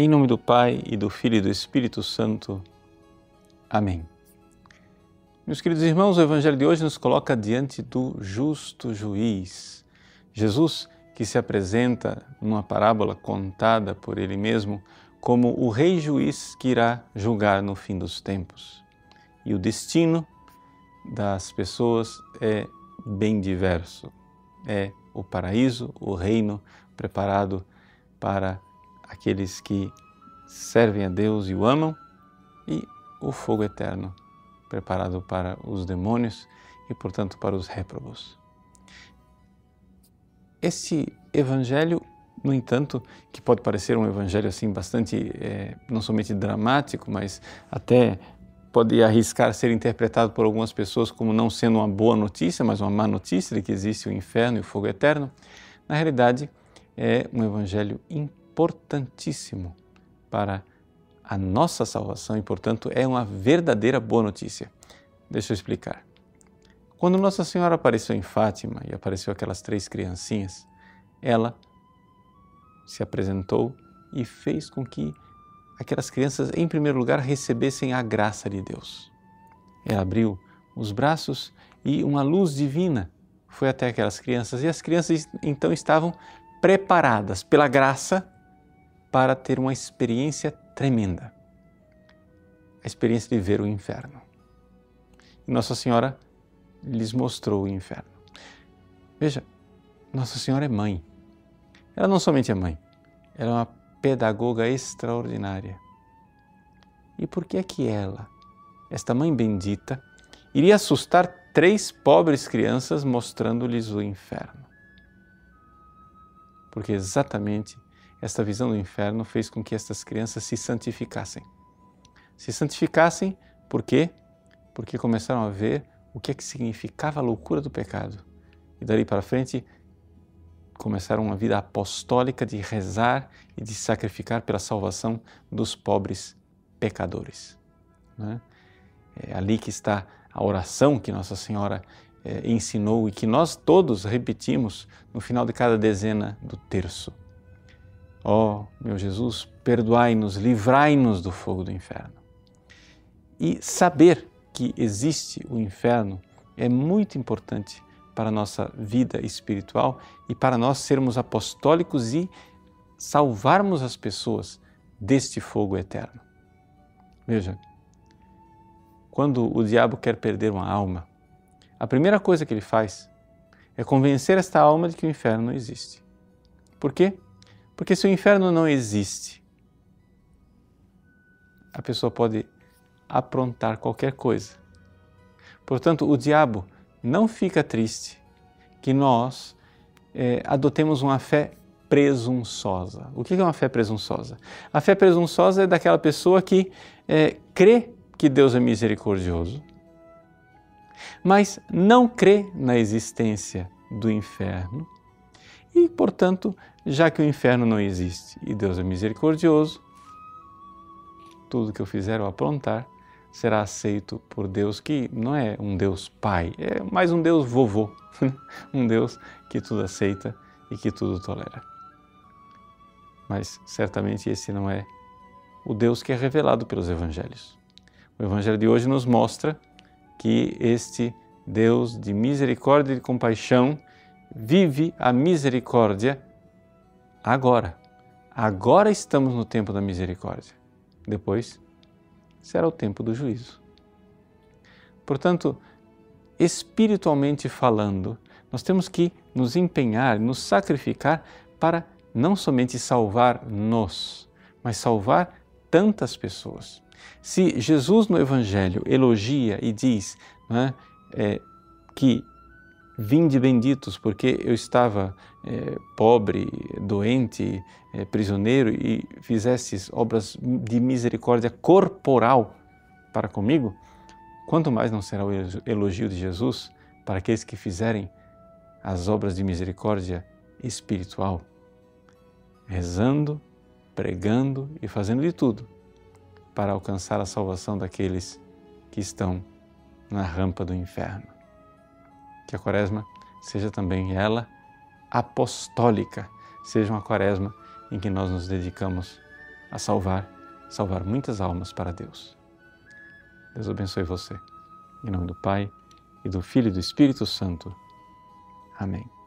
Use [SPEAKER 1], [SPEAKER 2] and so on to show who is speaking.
[SPEAKER 1] Em nome do Pai e do Filho e do Espírito Santo. Amém. Meus queridos irmãos, o Evangelho de hoje nos coloca diante do justo juiz. Jesus, que se apresenta numa parábola contada por ele mesmo como o rei juiz que irá julgar no fim dos tempos. E o destino das pessoas é bem diverso. É o paraíso, o reino preparado para aqueles que servem a Deus e o amam, e o fogo eterno preparado para os demônios e, portanto, para os réprobos. Esse evangelho, no entanto, que pode parecer um evangelho assim bastante é, não somente dramático, mas até pode arriscar ser interpretado por algumas pessoas como não sendo uma boa notícia, mas uma má notícia de que existe o inferno e o fogo eterno. Na realidade, é um evangelho importantíssimo para a nossa salvação e, portanto, é uma verdadeira boa notícia. Deixa eu explicar. Quando Nossa Senhora apareceu em Fátima e apareceu aquelas três criancinhas, ela se apresentou e fez com que aquelas crianças, em primeiro lugar, recebessem a graça de Deus. Ela abriu os braços e uma luz divina foi até aquelas crianças e as crianças então estavam preparadas pela graça para ter uma experiência tremenda a experiência de ver o inferno. Nossa Senhora lhes mostrou o inferno. Veja, Nossa Senhora é mãe. Ela não somente é mãe, ela é uma pedagoga extraordinária. E por que é que ela, esta mãe bendita, iria assustar três pobres crianças mostrando-lhes o inferno? Porque exatamente esta visão do inferno fez com que estas crianças se santificassem. Se santificassem por quê? Porque começaram a ver o que é que significava a loucura do pecado. E dali para frente começaram uma vida apostólica de rezar e de sacrificar pela salvação dos pobres pecadores. Né? É ali que está a oração que Nossa Senhora é, ensinou e que nós todos repetimos no final de cada dezena do terço. Ó oh, meu Jesus, perdoai-nos, livrai-nos do fogo do inferno. E saber que existe o inferno é muito importante para a nossa vida espiritual e para nós sermos apostólicos e salvarmos as pessoas deste fogo eterno. Veja, quando o diabo quer perder uma alma, a primeira coisa que ele faz é convencer esta alma de que o inferno não existe. Por quê? Porque se o inferno não existe, a pessoa pode aprontar qualquer coisa. Portanto, o diabo não fica triste que nós é, adotemos uma fé presunçosa. O que é uma fé presunçosa? A fé presunçosa é daquela pessoa que é, crê que Deus é misericordioso, mas não crê na existência do inferno e, portanto, já que o inferno não existe e Deus é misericordioso, tudo que eu fizer ou aprontar será aceito por Deus, que não é um Deus pai, é mais um Deus vovô, um Deus que tudo aceita e que tudo tolera. Mas certamente esse não é o Deus que é revelado pelos evangelhos. O evangelho de hoje nos mostra que este Deus de misericórdia e de compaixão vive a misericórdia agora. Agora estamos no tempo da misericórdia. Depois será o tempo do juízo. Portanto, espiritualmente falando, nós temos que nos empenhar, nos sacrificar para não somente salvar-nos, mas salvar tantas pessoas. Se Jesus no Evangelho elogia e diz é, é, que Vinde benditos, porque eu estava é, pobre, doente, é, prisioneiro e fizestes obras de misericórdia corporal para comigo, quanto mais não será o elogio de Jesus para aqueles que fizerem as obras de misericórdia espiritual, rezando, pregando e fazendo de tudo para alcançar a salvação daqueles que estão na rampa do inferno que a quaresma seja também ela apostólica, seja uma quaresma em que nós nos dedicamos a salvar, salvar muitas almas para Deus. Deus abençoe você. Em nome do Pai, e do Filho e do Espírito Santo. Amém.